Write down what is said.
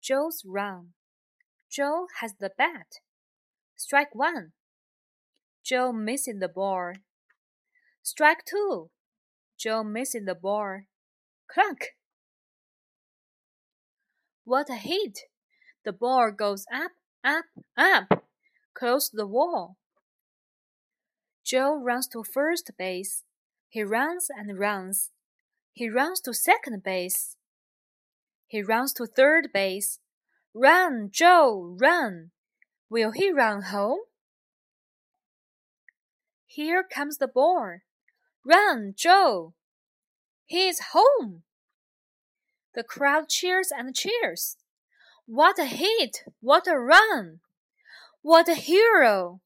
Joe's run. Joe has the bat. Strike one. Joe missing the ball. Strike two. Joe missing the ball. Clunk. What a hit! The ball goes up, up, up, close the wall. Joe runs to first base. He runs and runs. He runs to second base. He runs to third base. Run, Joe, run! Will he run home? Here comes the ball. Run, Joe! He is home! The crowd cheers and cheers. What a hit! What a run! What a hero!